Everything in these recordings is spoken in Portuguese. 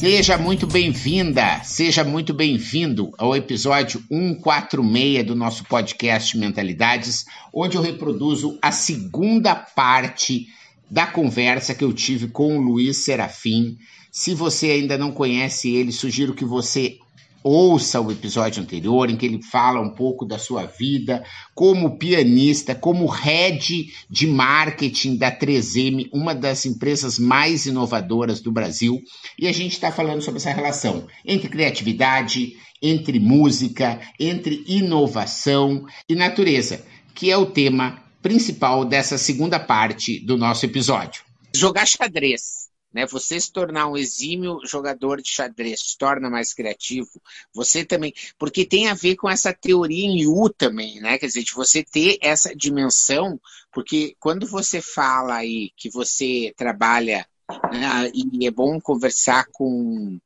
Seja muito bem-vinda, seja muito bem-vindo ao episódio 146 do nosso podcast Mentalidades, onde eu reproduzo a segunda parte da conversa que eu tive com o Luiz Serafim. Se você ainda não conhece ele, sugiro que você ouça o episódio anterior, em que ele fala um pouco da sua vida como pianista, como head de marketing da 3M, uma das empresas mais inovadoras do Brasil. E a gente está falando sobre essa relação entre criatividade, entre música, entre inovação e natureza, que é o tema principal dessa segunda parte do nosso episódio. Jogar xadrez né? Você se tornar um exímio jogador de xadrez se torna mais criativo. Você também, porque tem a ver com essa teoria em U também, né? Quer dizer, de você ter essa dimensão, porque quando você fala aí que você trabalha né, e é bom conversar com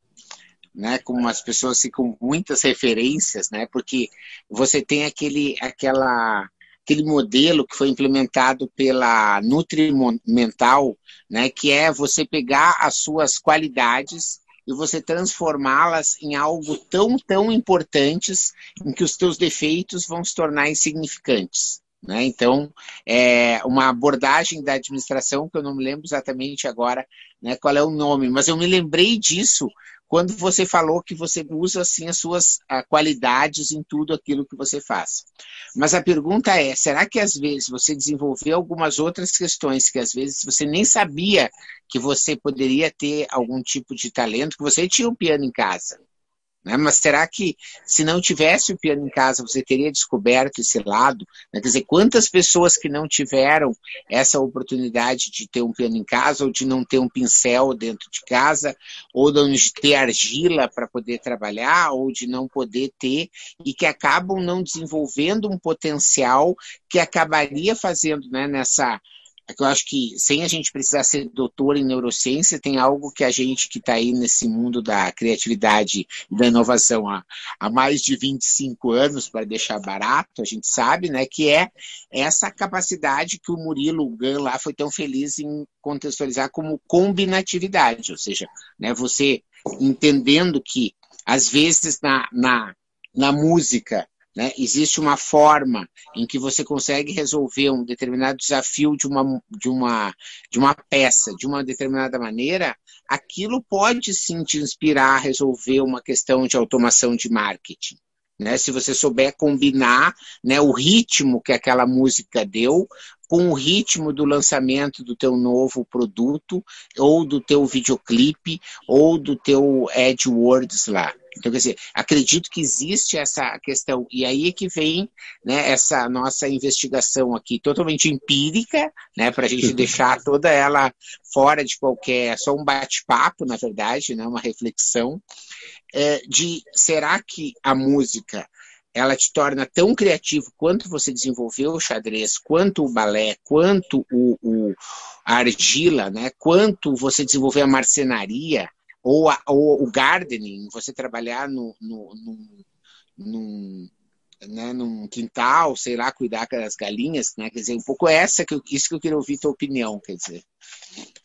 né, com umas pessoas assim, com muitas referências, né? Porque você tem aquele aquela aquele modelo que foi implementado pela Nutrimental, né, que é você pegar as suas qualidades e você transformá-las em algo tão, tão importantes em que os teus defeitos vão se tornar insignificantes. Né? Então, é uma abordagem da administração que eu não me lembro exatamente agora né, qual é o nome, mas eu me lembrei disso quando você falou que você usa assim as suas ah, qualidades em tudo aquilo que você faz. Mas a pergunta é, será que às vezes você desenvolveu algumas outras questões que às vezes você nem sabia que você poderia ter algum tipo de talento, que você tinha um piano em casa, né? Mas será que se não tivesse o piano em casa, você teria descoberto esse lado? Né? Quer dizer, quantas pessoas que não tiveram essa oportunidade de ter um piano em casa, ou de não ter um pincel dentro de casa, ou de ter argila para poder trabalhar, ou de não poder ter, e que acabam não desenvolvendo um potencial que acabaria fazendo né, nessa é que eu acho que sem a gente precisar ser doutor em neurociência, tem algo que a gente que está aí nesse mundo da criatividade e da inovação há, há mais de 25 anos, para deixar barato, a gente sabe, né, que é essa capacidade que o Murilo Gun lá foi tão feliz em contextualizar como combinatividade, ou seja, né, você entendendo que às vezes na, na, na música né? Existe uma forma em que você consegue resolver um determinado desafio de uma, de, uma, de uma peça de uma determinada maneira, aquilo pode sim te inspirar a resolver uma questão de automação de marketing. Né? Se você souber combinar né, o ritmo que aquela música deu com o ritmo do lançamento do teu novo produto, ou do teu videoclipe, ou do teu AdWords lá. Então, quer dizer, acredito que existe essa questão, e aí é que vem né, essa nossa investigação aqui totalmente empírica, né, para a gente deixar toda ela fora de qualquer, só um bate-papo, na verdade, né, uma reflexão, é, de será que a música ela te torna tão criativo quanto você desenvolveu o xadrez, quanto o balé, quanto o, o a argila, né, quanto você desenvolveu a marcenaria, ou, a, ou o gardening, você trabalhar no, no, no, no né, num quintal, sei lá, cuidar das galinhas, né? Quer dizer, um pouco essa que eu, isso que eu queria ouvir tua opinião, quer dizer.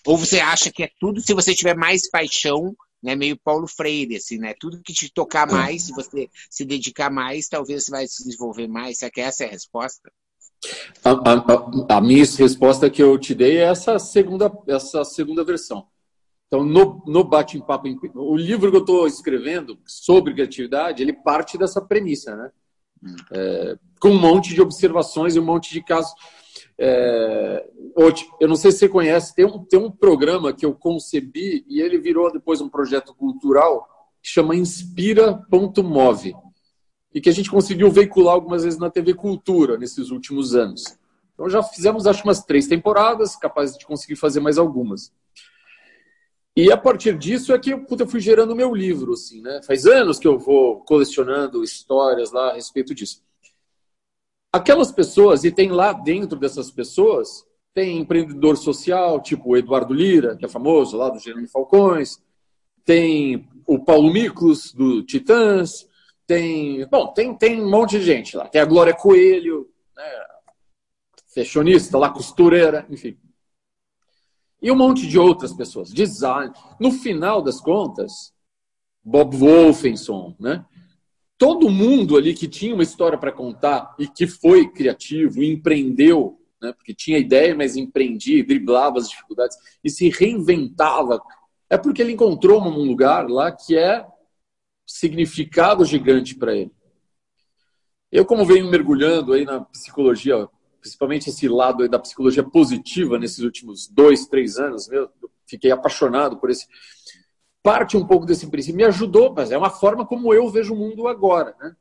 Ou você acha que é tudo se você tiver mais paixão, né, meio Paulo Freire, assim, né? Tudo que te tocar é. mais, se você se dedicar mais, talvez você vai se desenvolver mais. Será que essa é a resposta? A, a, a minha resposta que eu te dei é essa segunda, essa segunda versão. Então, no, no Bate-Papo, o livro que eu estou escrevendo sobre criatividade, ele parte dessa premissa, né? É, com um monte de observações e um monte de casos. É, eu não sei se você conhece, tem um, tem um programa que eu concebi e ele virou depois um projeto cultural que chama Inspira.move e que a gente conseguiu veicular algumas vezes na TV Cultura nesses últimos anos. Então já fizemos acho umas três temporadas, capazes de conseguir fazer mais algumas. E a partir disso é que puta, eu fui gerando meu livro, assim, né? Faz anos que eu vou colecionando histórias lá a respeito disso. Aquelas pessoas, e tem lá dentro dessas pessoas, tem empreendedor social, tipo o Eduardo Lira, que é famoso, lá do Jerônimo Falcões, tem o Paulo Miklos, do Titãs, tem. Bom, tem, tem um monte de gente lá. Tem a Glória Coelho, né, fashionista lá, costureira, enfim. E um monte de outras pessoas, design. No final das contas, Bob Wolfenson, né? Todo mundo ali que tinha uma história para contar e que foi criativo, empreendeu, né? porque tinha ideia, mas empreendia, driblava as dificuldades e se reinventava, é porque ele encontrou um lugar lá que é significado gigante para ele. Eu, como venho mergulhando aí na psicologia principalmente esse lado da psicologia positiva nesses últimos dois, três anos, eu fiquei apaixonado por esse. Parte um pouco desse princípio, me ajudou, mas é uma forma como eu vejo o mundo agora. Né?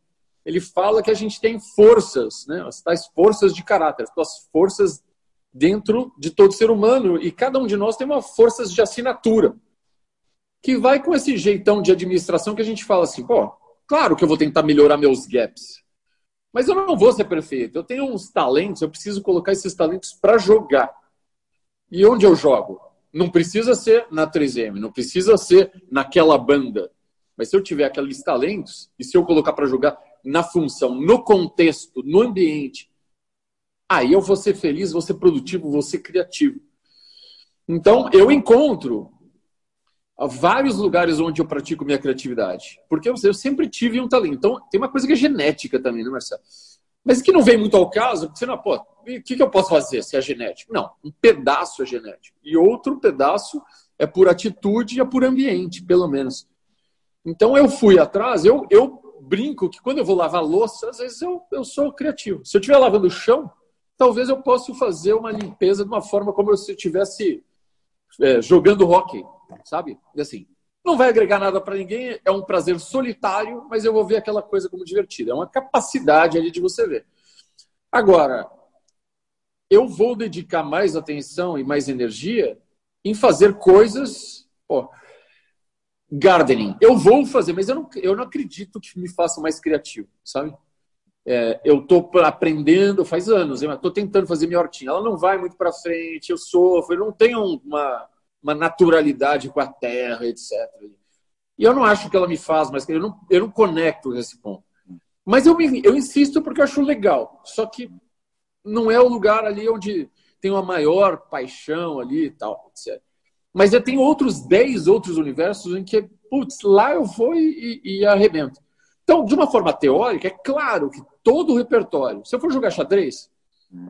Ele fala que a gente tem forças, né? as tais forças de caráter, as forças dentro de todo ser humano, e cada um de nós tem uma forças de assinatura, que vai com esse jeitão de administração que a gente fala assim, pô, claro que eu vou tentar melhorar meus gaps, mas eu não vou ser perfeito. Eu tenho uns talentos, eu preciso colocar esses talentos para jogar. E onde eu jogo? Não precisa ser na 3M, não precisa ser naquela banda. Mas se eu tiver aqueles talentos, e se eu colocar para jogar na função, no contexto, no ambiente, aí eu vou ser feliz, vou ser produtivo, vou ser criativo. Então, eu encontro vários lugares onde eu pratico minha criatividade. Porque eu, eu sempre tive um talento. Então, tem uma coisa que é genética também, né, Marcelo? Mas que não vem muito ao caso, porque você não, pô, o que, que eu posso fazer se é genético? Não, um pedaço é genético. E outro pedaço é por atitude e é por ambiente, pelo menos. Então, eu fui atrás, eu, eu brinco que quando eu vou lavar louça, às vezes eu, eu sou criativo. Se eu estiver lavando o chão, talvez eu possa fazer uma limpeza de uma forma como se eu estivesse é, jogando hockey sabe? E assim, não vai agregar nada para ninguém, é um prazer solitário, mas eu vou ver aquela coisa como divertida. É uma capacidade ali de você ver. Agora, eu vou dedicar mais atenção e mais energia em fazer coisas. Pô, gardening. Eu vou fazer, mas eu não, eu não acredito que me faça mais criativo, sabe? É, eu estou aprendendo faz anos, eu estou tentando fazer minha hortinha. Ela não vai muito para frente, eu sofro, eu não tenho uma uma naturalidade com a terra, etc. E eu não acho que ela me faz, mas eu não, eu não conecto nesse ponto. Mas eu, eu insisto porque eu acho legal. Só que não é o lugar ali onde tem uma maior paixão ali e tal, etc. Mas eu tenho outros 10 outros universos em que, putz, lá eu vou e, e, e arrebento. Então, de uma forma teórica, é claro que todo o repertório, se eu for jogar xadrez,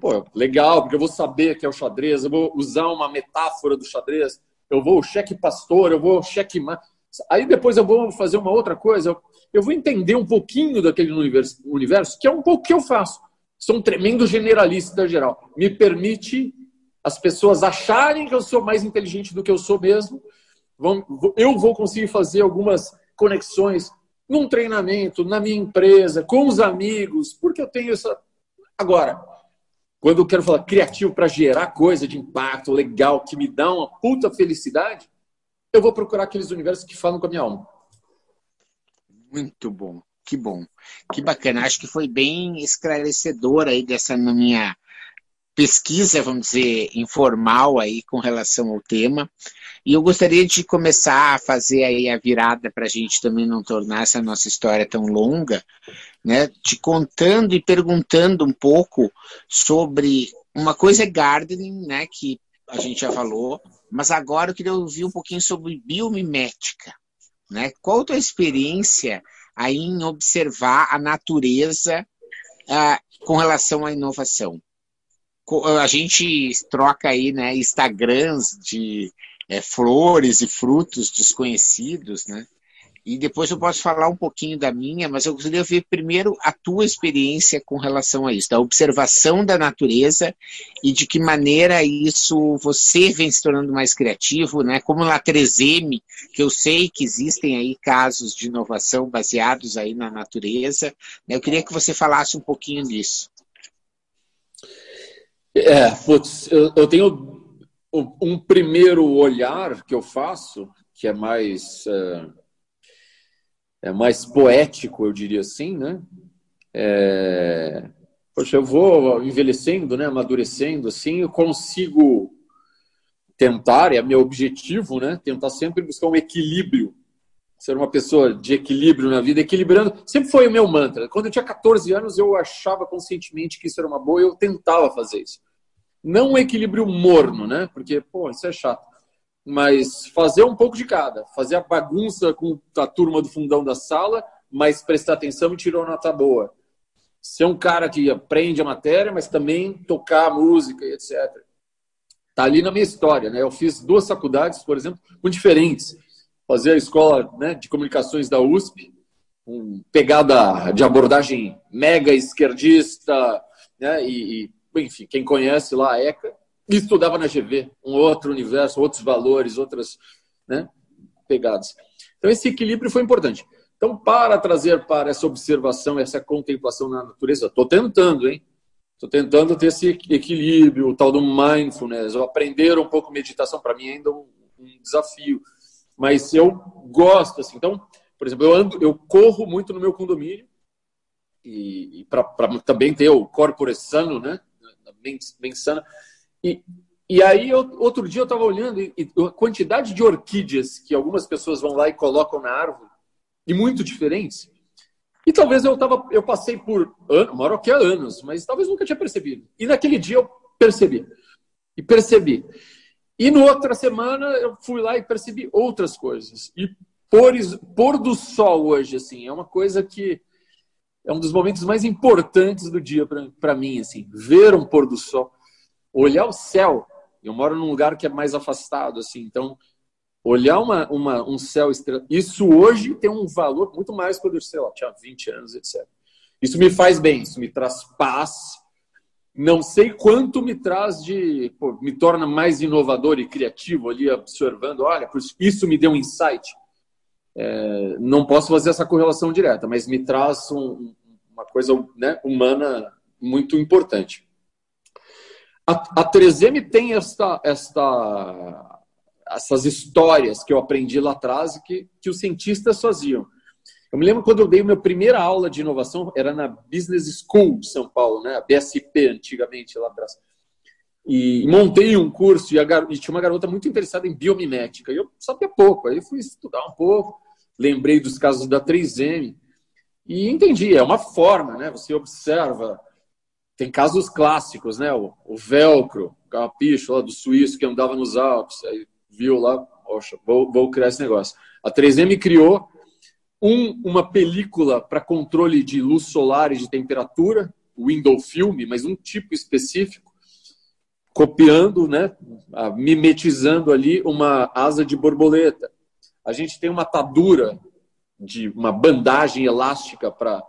Pô, legal, porque eu vou saber que é o xadrez, eu vou usar uma metáfora do xadrez, eu vou cheque pastor, eu vou cheque. Aí depois eu vou fazer uma outra coisa, eu vou entender um pouquinho daquele universo, universo que é um pouco que eu faço. Sou um tremendo generalista geral. Me permite as pessoas acharem que eu sou mais inteligente do que eu sou mesmo. Eu vou conseguir fazer algumas conexões num treinamento, na minha empresa, com os amigos, porque eu tenho essa. Agora, quando eu quero falar criativo para gerar coisa de impacto legal, que me dá uma puta felicidade, eu vou procurar aqueles universos que falam com a minha alma. Muito bom, que bom, que bacana. Acho que foi bem esclarecedor aí dessa minha pesquisa, vamos dizer, informal aí com relação ao tema. E eu gostaria de começar a fazer aí a virada para a gente também não tornar essa nossa história tão longa, né? Te contando e perguntando um pouco sobre uma coisa é gardening, né? Que a gente já falou, mas agora eu queria ouvir um pouquinho sobre biomimética, né? Qual a tua experiência aí em observar a natureza uh, com relação à inovação? A gente troca aí, né, Instagrams de é, flores e frutos desconhecidos, né? E depois eu posso falar um pouquinho da minha, mas eu gostaria de ver primeiro a tua experiência com relação a isso, da observação da natureza e de que maneira isso você vem se tornando mais criativo, né? Como na 3M, que eu sei que existem aí casos de inovação baseados aí na natureza. Né? Eu queria que você falasse um pouquinho disso. É, putz, eu, eu tenho um primeiro olhar que eu faço, que é mais é, é mais poético, eu diria assim, né? É, poxa, eu vou envelhecendo, né, amadurecendo, assim, eu consigo tentar, é meu objetivo, né, tentar sempre buscar um equilíbrio, ser uma pessoa de equilíbrio na vida, equilibrando, sempre foi o meu mantra. Quando eu tinha 14 anos, eu achava conscientemente que isso era uma boa, eu tentava fazer isso. Não um equilíbrio morno, né, porque, pô, isso é chato. Mas fazer um pouco de cada, fazer a bagunça com a turma do fundão da sala, mas prestar atenção e tirar uma nota boa ser um cara que aprende a matéria, mas também tocar música e etc. Tá ali na minha história, né? Eu fiz duas faculdades, por exemplo, muito diferentes. Fazer a escola né, de comunicações da USP, um pegada de abordagem mega esquerdista, né? E, e enfim, quem conhece lá a ECA, estudava na GV, um outro universo, outros valores, outras né, pegadas. Então esse equilíbrio foi importante. Então, para trazer para essa observação, essa contemplação na natureza, estou tentando, hein? Estou tentando ter esse equilíbrio, o tal do mindfulness, ou aprender um pouco meditação, para mim ainda é um, um, desafio. Mas eu gosto, assim. Então, por exemplo, eu, ando, eu corro muito no meu condomínio, e, e para também ter o corpo sano, né? Bem, bem sana. E, e aí, outro dia eu estava olhando e, e a quantidade de orquídeas que algumas pessoas vão lá e colocam na árvore, e muito diferentes. E talvez eu tava, eu passei por anos, moro aqui há anos, mas talvez nunca tinha percebido. E naquele dia eu percebi. E percebi. E no outra semana eu fui lá e percebi outras coisas. E pôr, pôr do sol hoje, assim, é uma coisa que é um dos momentos mais importantes do dia para mim, assim, ver um pôr do sol, olhar o céu. Eu moro num lugar que é mais afastado, assim, então olhar uma, uma, um céu estrelado, isso hoje tem um valor muito mais quando eu, sei lá, tinha 20 anos, etc. Isso me faz bem, isso me traz paz. Não sei quanto me traz de. Pô, me torna mais inovador e criativo ali, observando. Olha, isso me deu um insight. É, não posso fazer essa correlação direta, mas me traz um, uma coisa né, humana muito importante. A, a 3M tem esta, esta essas histórias que eu aprendi lá atrás que, que os cientistas faziam. Eu me lembro quando eu dei minha primeira aula de inovação, era na Business School de São Paulo, né? a BSP antigamente lá atrás. E montei um curso e, gar... e tinha uma garota muito interessada em biomimética. E eu sabia pouco, aí fui estudar um pouco, lembrei dos casos da 3M e entendi, é uma forma, né? Você observa, tem casos clássicos, né? O, o velcro, o carrapicho lá do suíço que andava nos Alpes, aí viu lá, poxa, vou, vou criar esse negócio. A 3M criou um, uma película para controle de luz solar e de temperatura, window film, mas um tipo específico, copiando, né, mimetizando ali uma asa de borboleta. A gente tem uma atadura de uma bandagem elástica para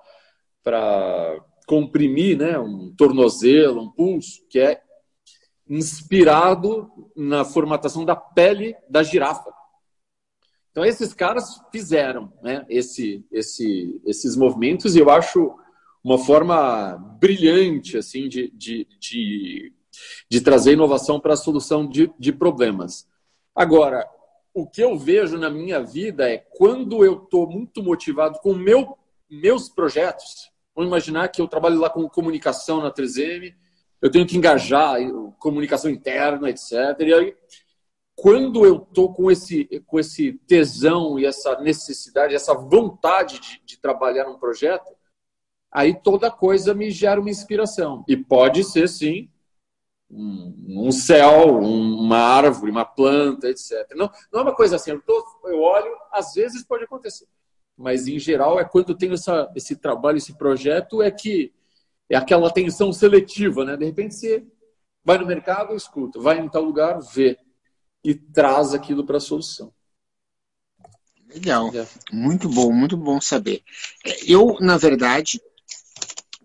comprimir, né, um tornozelo, um pulso, que é inspirado na formatação da pele da girafa. Então esses caras fizeram né, esse, esse, esses movimentos e eu acho uma forma brilhante assim de, de, de, de trazer inovação para a solução de, de problemas. Agora, o que eu vejo na minha vida é quando eu estou muito motivado com meu, meus projetos. Vamos imaginar que eu trabalho lá com comunicação na 3M eu tenho que engajar comunicação interna, etc. E aí, quando eu estou com esse, com esse tesão e essa necessidade, essa vontade de, de trabalhar num projeto, aí toda coisa me gera uma inspiração. E pode ser, sim, um, um céu, uma árvore, uma planta, etc. Não, não é uma coisa assim, eu, tô, eu olho, às vezes pode acontecer. Mas, em geral, é quando eu tenho essa, esse trabalho, esse projeto, é que é aquela atenção seletiva, né? De repente você vai no mercado, escuta, vai em tal lugar, vê e traz aquilo para a solução. Legal, é. muito bom, muito bom saber. Eu, na verdade,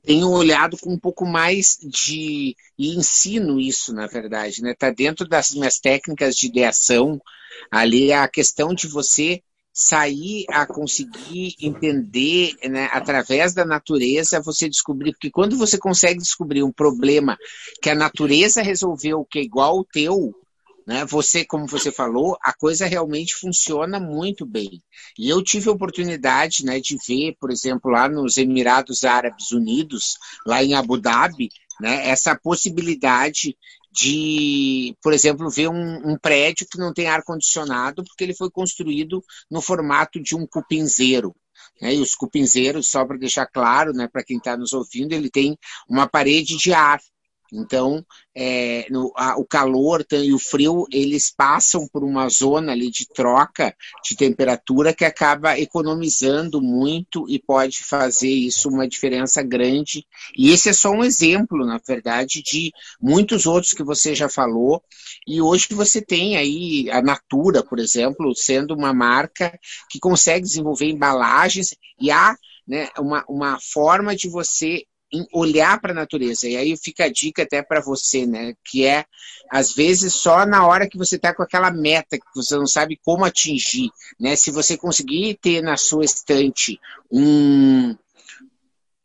tenho olhado com um pouco mais de e ensino isso, na verdade, né? Tá dentro das minhas técnicas de ideação ali a questão de você sair a conseguir entender, né, através da natureza, você descobrir, porque quando você consegue descobrir um problema que a natureza resolveu que é igual ao teu, né? Você, como você falou, a coisa realmente funciona muito bem. E eu tive a oportunidade, né, de ver, por exemplo, lá nos Emirados Árabes Unidos, lá em Abu Dhabi, né, essa possibilidade de, por exemplo, ver um, um prédio que não tem ar condicionado porque ele foi construído no formato de um cupinzeiro. Né? E os cupinzeiros, só para deixar claro, né, para quem está nos ouvindo, ele tem uma parede de ar então, é, no, a, o calor e o frio, eles passam por uma zona ali de troca de temperatura que acaba economizando muito e pode fazer isso uma diferença grande. E esse é só um exemplo, na verdade, de muitos outros que você já falou. E hoje você tem aí a Natura, por exemplo, sendo uma marca que consegue desenvolver embalagens e há né, uma, uma forma de você olhar para a natureza. E aí fica a dica até para você, né? Que é, às vezes, só na hora que você está com aquela meta que você não sabe como atingir, né? Se você conseguir ter na sua estante um,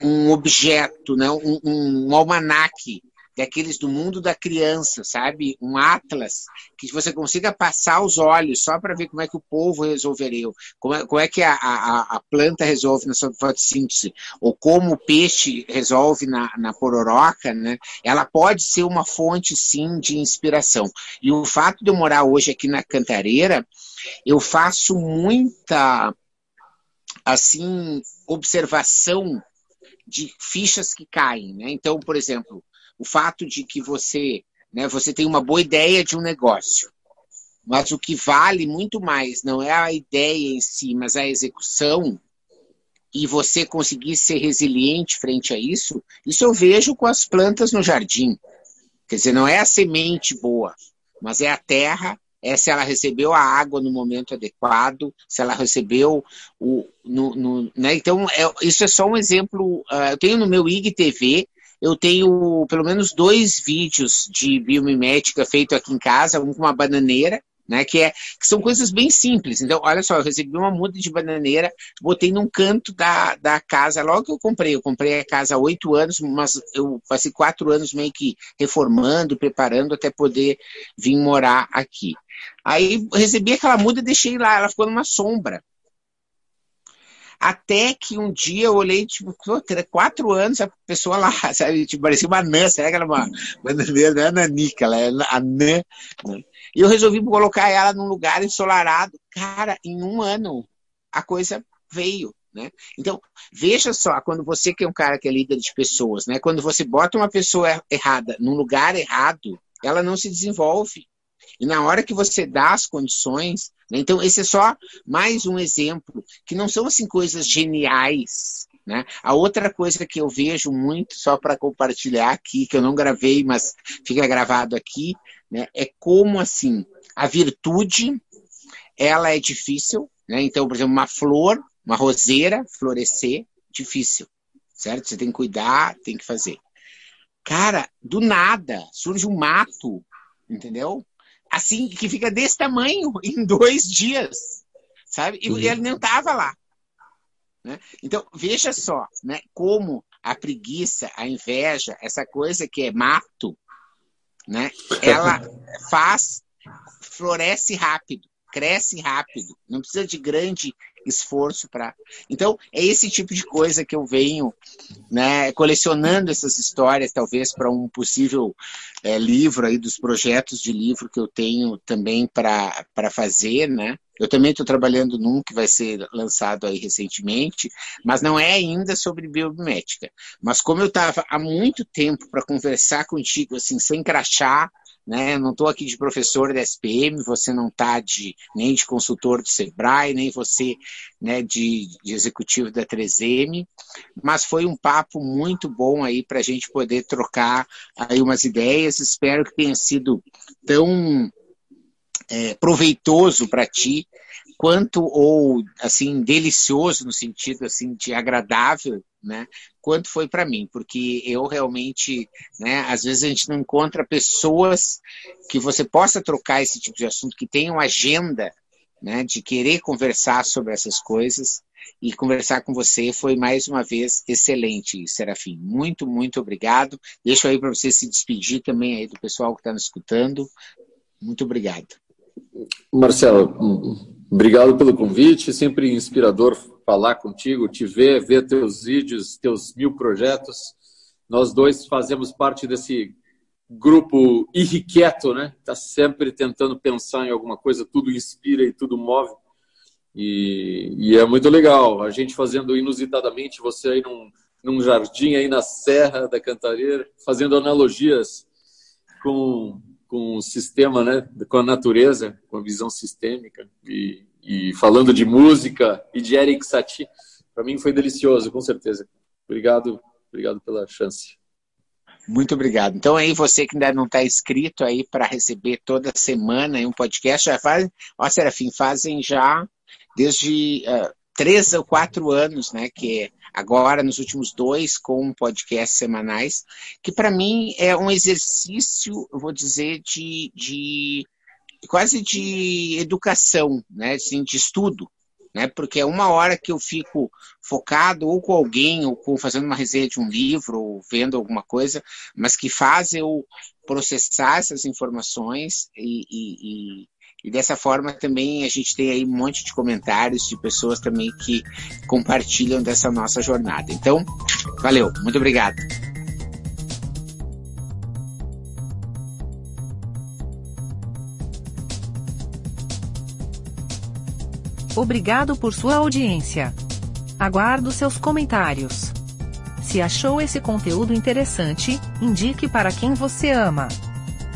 um objeto, né? um, um, um almanaque daqueles do mundo da criança, sabe? Um atlas que você consiga passar os olhos só para ver como é que o povo resolveria, como é, como é que a, a, a, planta resolve na sua fotossíntese, ou como o peixe resolve na, na pororoca, né? Ela pode ser uma fonte, sim, de inspiração. E o fato de eu morar hoje aqui na Cantareira, eu faço muita, assim, observação de fichas que caem, né? Então, por exemplo, o fato de que você, né, você tem uma boa ideia de um negócio, mas o que vale muito mais não é a ideia em si, mas a execução, e você conseguir ser resiliente frente a isso, isso eu vejo com as plantas no jardim. Quer dizer, não é a semente boa, mas é a terra, é se ela recebeu a água no momento adequado, se ela recebeu o. No, no, né? Então, é, isso é só um exemplo. Uh, eu tenho no meu IGTV eu tenho pelo menos dois vídeos de biomimética feito aqui em casa, um com uma bananeira, né, que, é, que são coisas bem simples. Então, olha só, eu recebi uma muda de bananeira, botei num canto da, da casa, logo que eu comprei, eu comprei a casa há oito anos, mas eu passei quatro anos meio que reformando, preparando até poder vir morar aqui. Aí recebi aquela muda e deixei lá, ela ficou numa sombra. Até que um dia eu olhei, tipo, quatro anos, a pessoa lá, sabe? Tipo, parecia uma anã, será que era uma bananeira? Não é nanica, ela é anã. Né? E eu resolvi colocar ela num lugar ensolarado. Cara, em um ano, a coisa veio. Né? Então, veja só, quando você que é um cara que é líder de pessoas, né? quando você bota uma pessoa errada num lugar errado, ela não se desenvolve. E na hora que você dá as condições, né? então esse é só mais um exemplo, que não são assim coisas geniais. Né? A outra coisa que eu vejo muito, só para compartilhar aqui, que eu não gravei, mas fica gravado aqui, né? é como assim, a virtude ela é difícil, né? então, por exemplo, uma flor, uma roseira, florescer, difícil, certo? Você tem que cuidar, tem que fazer. Cara, do nada surge um mato, entendeu? Assim, que fica desse tamanho em dois dias, sabe? E uhum. ele não estava lá. Né? Então, veja só, né, como a preguiça, a inveja, essa coisa que é mato, né, ela faz, floresce rápido, cresce rápido, não precisa de grande esforço para. Então, é esse tipo de coisa que eu venho né, colecionando essas histórias, talvez para um possível é, livro aí dos projetos de livro que eu tenho também para fazer, né? Eu também estou trabalhando num que vai ser lançado aí recentemente, mas não é ainda sobre biomimética. Mas como eu estava há muito tempo para conversar contigo, assim, sem crachar, né? Não estou aqui de professor da SPM, você não está de, nem de consultor do Sebrae, nem você né, de, de executivo da 3M, mas foi um papo muito bom aí para a gente poder trocar aí umas ideias. Espero que tenha sido tão é, proveitoso para ti quanto ou assim delicioso no sentido assim de agradável né quanto foi para mim porque eu realmente né às vezes a gente não encontra pessoas que você possa trocar esse tipo de assunto que tenham agenda né de querer conversar sobre essas coisas e conversar com você foi mais uma vez excelente, Serafim. Muito, muito obrigado. Deixo aí para você se despedir também aí do pessoal que está nos escutando. Muito obrigado. Marcelo, obrigado pelo convite. Sempre inspirador falar contigo, te ver, ver teus vídeos, teus mil projetos. Nós dois fazemos parte desse grupo irrequieto, né? Está sempre tentando pensar em alguma coisa, tudo inspira e tudo move. E, e, é muito legal. A gente fazendo inusitadamente, você aí num, num jardim aí na Serra da Cantareira, fazendo analogias com, com o sistema, né? Com a natureza, com a visão sistêmica. E, e falando de música e de Eric Satie. Para mim foi delicioso, com certeza. Obrigado, obrigado pela chance. Muito obrigado. Então aí você que ainda não está inscrito aí para receber toda semana um podcast, já faz, ó Serafim, fazem já desde uh, três ou quatro anos, né? Que agora nos últimos dois com podcasts semanais, que para mim é um exercício, eu vou dizer, de, de quase de educação, né? Assim, de estudo né? Porque é uma hora que eu fico focado ou com alguém, ou com, fazendo uma resenha de um livro, ou vendo alguma coisa, mas que faz eu processar essas informações e, e, e, e dessa forma também a gente tem aí um monte de comentários de pessoas também que compartilham dessa nossa jornada. Então, valeu, muito obrigado. Obrigado por sua audiência. Aguardo seus comentários. Se achou esse conteúdo interessante, indique para quem você ama.